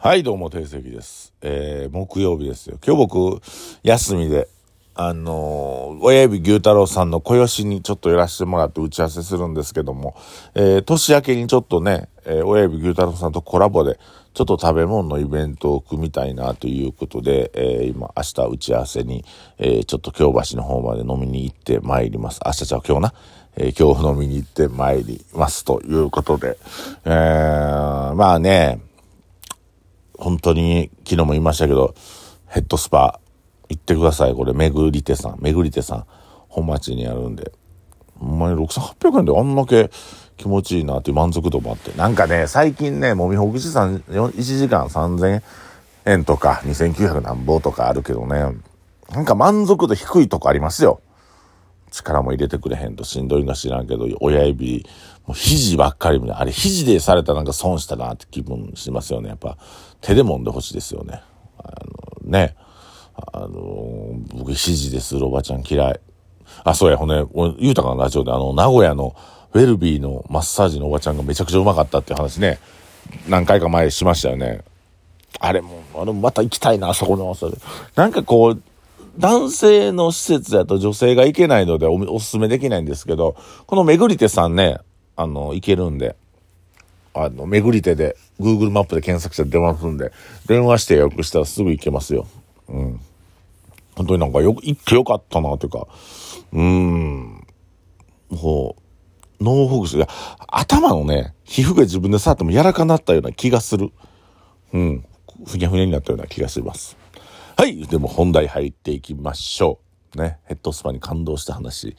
はい、どうも、定石です。えー、木曜日ですよ。今日僕、休みで、あのー親指牛太郎さんの小吉にちょっと寄らせてもらって打ち合わせするんですけども、えー、年明けにちょっとね、えー親指牛太郎さんとコラボで、ちょっと食べ物のイベントを組みたいなということで、えー今、明日打ち合わせに、えーちょっと京橋の方まで飲みに行ってまいります。明日じゃあ今日な？えー今日飲みに行ってまいりますということで、えー、まあね、本当に昨日も言いましたけど、ヘッドスパ行ってください。これ、めぐり手さん。めぐり手さん。本町にあるんで。ほんまに6800円であんだけ気持ちいいなっていう満足度もあって。なんかね、最近ね、もみほぐしさん1時間3000円とか2900何ぼとかあるけどね、なんか満足度低いとこありますよ。力も入れてくれへんとしんどいのか知らんけど、親指、もう肘ばっかり見あれ肘でされたらなんか損したなって気分しますよね。やっぱ手で揉んでほしいですよね。あのね。あの僕肘でするおばちゃん嫌い。あ、そうや、ほんで、俺ゆうたかのラジオであの、名古屋のウェルビーのマッサージのおばちゃんがめちゃくちゃうまかったっていう話ね、何回か前しましたよね。あれも、あれもまた行きたいな、そこのマッサージ。なんかこう、男性の施設だと女性が行けないのでおおすすめできないんですけど、このめぐり手さんね、あの、行けるんで、あの、めぐり手で、Google マップで検索して出ますんで、電話して予約したらすぐ行けますよ。うん。本当になんかよく、行ってよかったな、というか、うーん、もう、脳ほぐし、いや、頭のね、皮膚が自分で触っても柔らかなったような気がする。うん。ふにゃふにゃになったような気がします。はい。でも本題入っていきましょう。ね。ヘッドスパに感動した話、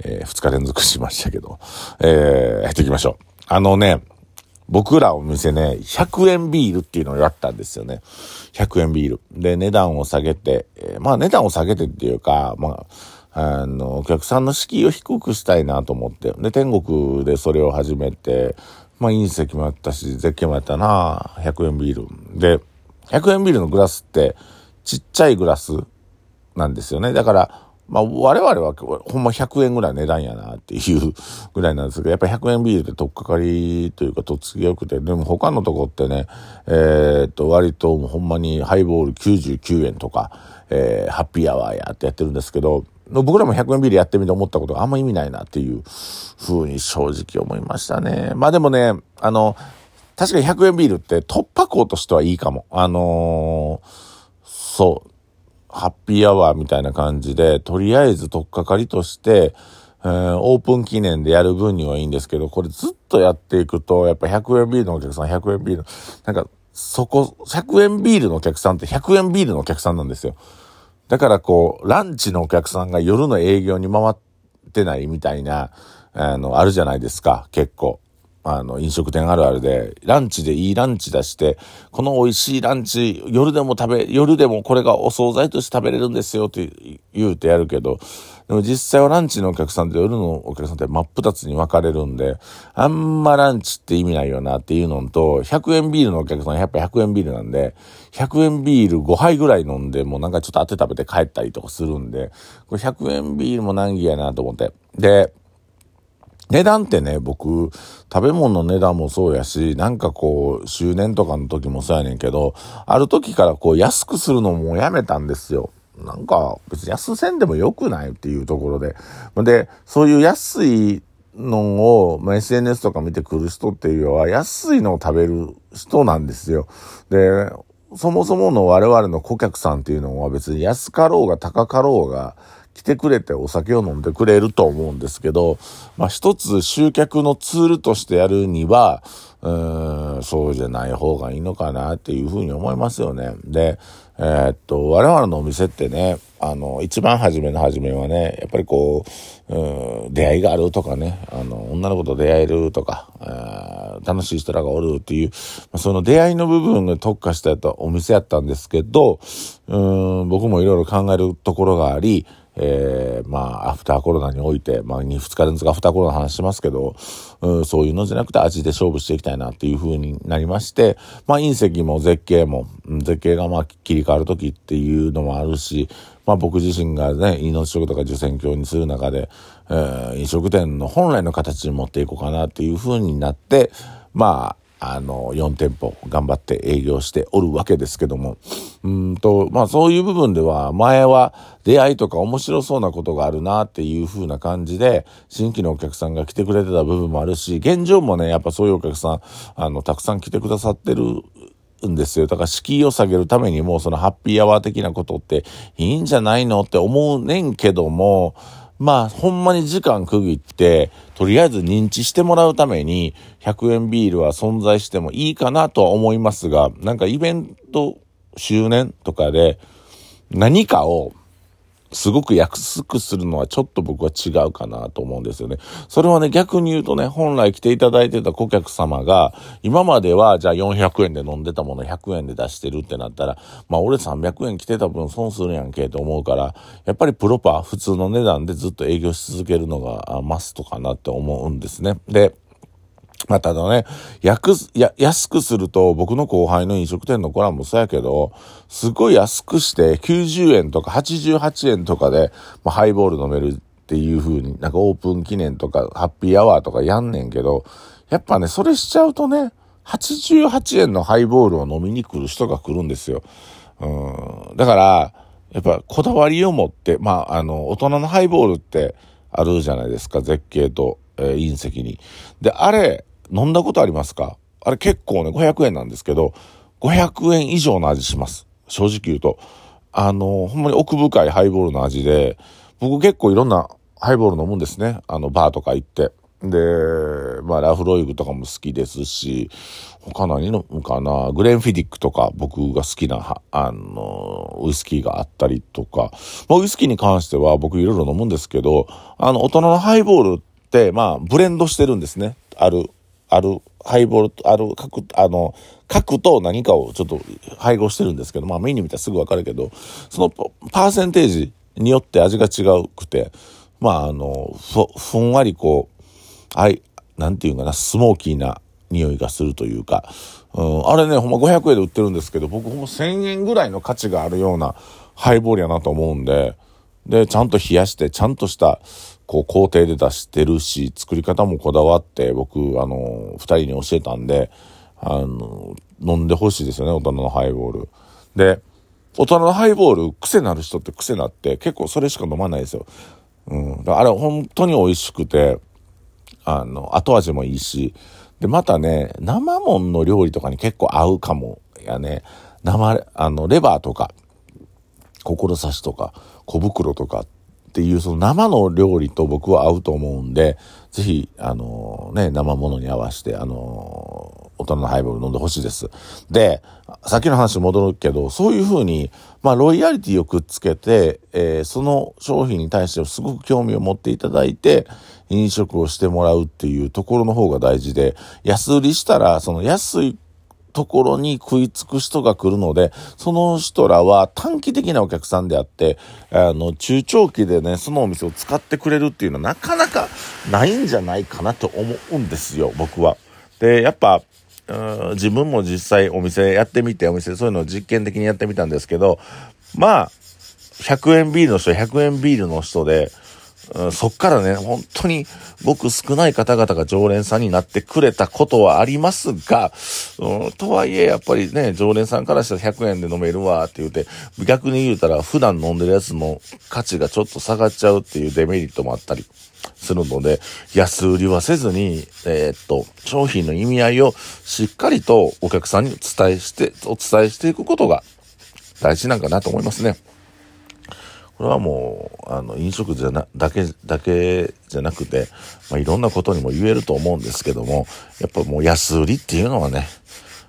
えー、2日連続しましたけど、えー、入っていきましょう。あのね、僕らお店ね、100円ビールっていうのをやったんですよね。100円ビール。で、値段を下げて、えーまあ値段を下げてっていうか、まあ、あの、お客さんの敷居を低くしたいなと思って。で、天国でそれを始めて、まあ隕石もやったし、絶景もやったな100円ビール。で、100円ビールのグラスって、ちっちゃいグラスなんですよね。だから、まあ我々はほんま100円ぐらい値段やなっていうぐらいなんですけど、やっぱ100円ビールで取っかかりというか、とっつきよくて、でも他のとこってね、えーっと、割とほんまにハイボール99円とか、えーハッピーアワーやってやってるんですけど、僕らも100円ビールやってみて思ったことがあんま意味ないなっていう風に正直思いましたね。まあでもね、あの、確かに100円ビールって突破口としてはいいかも。あのーそう。ハッピーアワーみたいな感じで、とりあえず取っかかりとして、えーオープン記念でやる分にはいいんですけど、これずっとやっていくと、やっぱ100円ビールのお客さん、100円ビール、なんか、そこ、100円ビールのお客さんって100円ビールのお客さんなんですよ。だからこう、ランチのお客さんが夜の営業に回ってないみたいな、あの、あるじゃないですか、結構。あの、飲食店あるあるで、ランチでいいランチ出して、この美味しいランチ、夜でも食べ、夜でもこれがお惣菜として食べれるんですよって言うてやるけど、でも実際はランチのお客さんと夜のお客さんって真っ二つに分かれるんで、あんまランチって意味ないよなっていうのと、100円ビールのお客さんやっぱ100円ビールなんで、100円ビール5杯ぐらい飲んで、もうなんかちょっと当て食べて帰ったりとかするんで、これ100円ビールも難儀やなと思って。で、値段ってね、僕、食べ物の値段もそうやし、なんかこう、周年とかの時もそうやねんけど、ある時からこう、安くするのもやめたんですよ。なんか、別に安せんでも良くないっていうところで。で、そういう安いのを、まあ、SNS とか見てくる人っていうのは、安いのを食べる人なんですよ。で、そもそもの我々の顧客さんっていうのは別に安かろうが高かろうが、来てくれてお酒を飲んでくれると思うんですけど、まあ一つ集客のツールとしてやるには、うーん、そうじゃない方がいいのかなっていうふうに思いますよね。で、えーっと、我々のお店ってね、あの、一番初めの初めはね、やっぱりこう、うん、出会いがあるとかね、あの、女の子と出会えるとか、楽しい人らがおるっていう、その出会いの部分が特化したやったお店やったんですけど、うん、僕もいろいろ考えるところがあり、えー、まあ、アフターコロナにおいて、まあ、2, 日連続アフターコロナの話しますけど、うん、そういうのじゃなくて味で勝負していきたいなっていう風になりまして、まあ、隕石も絶景も、絶景がまあ、切り替わる時っていうのもあるし、まあ、僕自身がね、命食とか受選教にする中で、えー飲食店の本来の形に持っていこうかなっていう風になって、まあ、あの、4店舗頑張って営業しておるわけですけども、うんと、まあそういう部分では、前は出会いとか面白そうなことがあるなっていう風な感じで、新規のお客さんが来てくれてた部分もあるし、現状もね、やっぱそういうお客さん、あの、たくさん来てくださってるんですよ。だから敷居を下げるためにも、そのハッピーアワー的なことっていいんじゃないのって思うねんけども、まあ、ほんまに時間区切って、とりあえず認知してもらうために、100円ビールは存在してもいいかなとは思いますが、なんかイベント周年とかで、何かをすごく安くするのはちょっと僕は違うかなと思うんですよね。それはね、逆に言うとね、本来来ていただいてた顧客様が、今まではじゃあ400円で飲んでたもの100円で出してるってなったら、まあ俺300円来てた分損するやんけと思うから、やっぱりプロパー普通の値段でずっと営業し続けるのがマストかなって思うんですね。で、まあ、ただね、安、や、安くすると、僕の後輩の飲食店のコラムもそうやけど、すごい安くして90円とか88円とかで、まあ、ハイボール飲めるっていう風に、なんかオープン記念とか、ハッピーアワーとかやんねんけど、やっぱね、それしちゃうとね、88円のハイボールを飲みに来る人が来るんですよ。うん。だから、やっぱこだわりを持って、まあ、あの、大人のハイボールってあるじゃないですか、絶景と、えー、隕石に。で、あれ、飲んだことありますか？あれ結構ね、500円なんですけど、500円以上の味します。正直言うと。あの、ほんまに奥深いハイボールの味で、僕結構いろんなハイボール飲むんですね。あの、バーとか行って。で、まあ、ラフロイグとかも好きですし、他何飲むかな？グレンフィディックとか僕が好きな、あの、ウイスキーがあったりとか、まあ、ウイスキーに関しては僕いろいろ飲むんですけど、あの、大人のハイボールって、まあ、ブレンドしてるんですね。あるある、ハイボール、ある、核、あの、核と何かをちょっと配合してるんですけど、まあメニュー見たらすぐわかるけど、そのパーセンテージによって味が違うくて、まああの、ふ、ふんわりこう、はい、なんていうかな、スモーキーな匂いがするというか、うん、あれね、ほんま500円で売ってるんですけど、僕ほんま1000円ぐらいの価値があるようなハイボールやなと思うんで、で、ちゃんと冷やして、ちゃんとしたこう工程で出してるし、作り方もこだわって僕、あの、二人に教えたんで、あの、飲んでほしいですよね、大人のハイボール。で、大人のハイボール、癖なる人って癖なって結構それしか飲まないですよ。うん。あれ本当に美味しくて、あの、後味もいいし、で、またね、生もんの料理とかに結構合うかも。やね、生、あの、レバーとか、志とか、小袋とかっていうその生の料理と僕は合うと思うんで、ぜひ、あのね、生ものに合わせて、あの大人のハイボール飲んでほしいです。で、さっきの話戻るけど、そういうふうに、まあ、ロイヤリティをくっつけて、えー、その商品に対してすごく興味を持っていただいて、飲食をしてもらうっていうところの方が大事で、安売りしたら、その安いところに食いつく人が来るので、その人らは短期的なお客さんであって、あの、中長期でね、そのお店を使ってくれるっていうのはなかなかないんじゃないかなと思うんですよ、僕は。で、やっぱ、自分も実際お店やってみて、お店そういうのを実験的にやってみたんですけど、まあ、100円ビールの人、100円ビールの人で、うん、そっからね、本当に僕少ない方々が常連さんになってくれたことはありますが、うん、とはいえやっぱりね、常連さんからしたら100円で飲めるわって言うて、逆に言うたら普段飲んでるやつの価値がちょっと下がっちゃうっていうデメリットもあったりするので、安売りはせずに、えー、っと、商品の意味合いをしっかりとお客さんに伝えして、お伝えしていくことが大事なんかなと思いますね。これはもう、あの、飲食じゃな、だけ、だけじゃなくて、まあ、いろんなことにも言えると思うんですけども、やっぱもう安売りっていうのはね、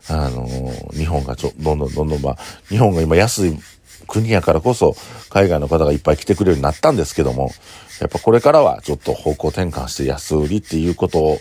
あの日本がちょ、どんどんどんどん、まあ、日本が今安い国やからこそ、海外の方がいっぱい来てくれるようになったんですけども、やっぱこれからはちょっと方向転換して安売りっていうことを、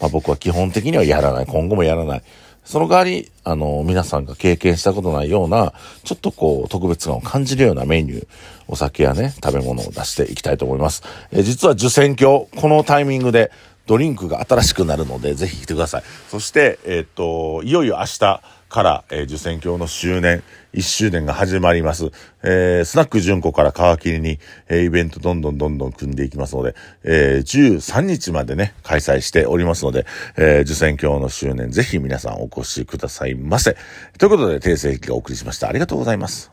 まあ僕は基本的にはやらない。今後もやらない。その代わり、あの、皆さんが経験したことないような、ちょっとこう、特別感を感じるようなメニュー、お酒やね、食べ物を出していきたいと思います。え実は受選挙、このタイミングで、ドリンクが新しくなるので、ぜひ来てください。そして、えっ、と、いよいよ明日、から、えー、受選教の周年、1周年が始まります。えー、スナック純子から皮切りに、えー、イベントどんどんどんどん組んでいきますので、えー、13日までね、開催しておりますので、えー、受選教の周年、ぜひ皆さんお越しくださいませ。ということで、訂正がお送りしました。ありがとうございます。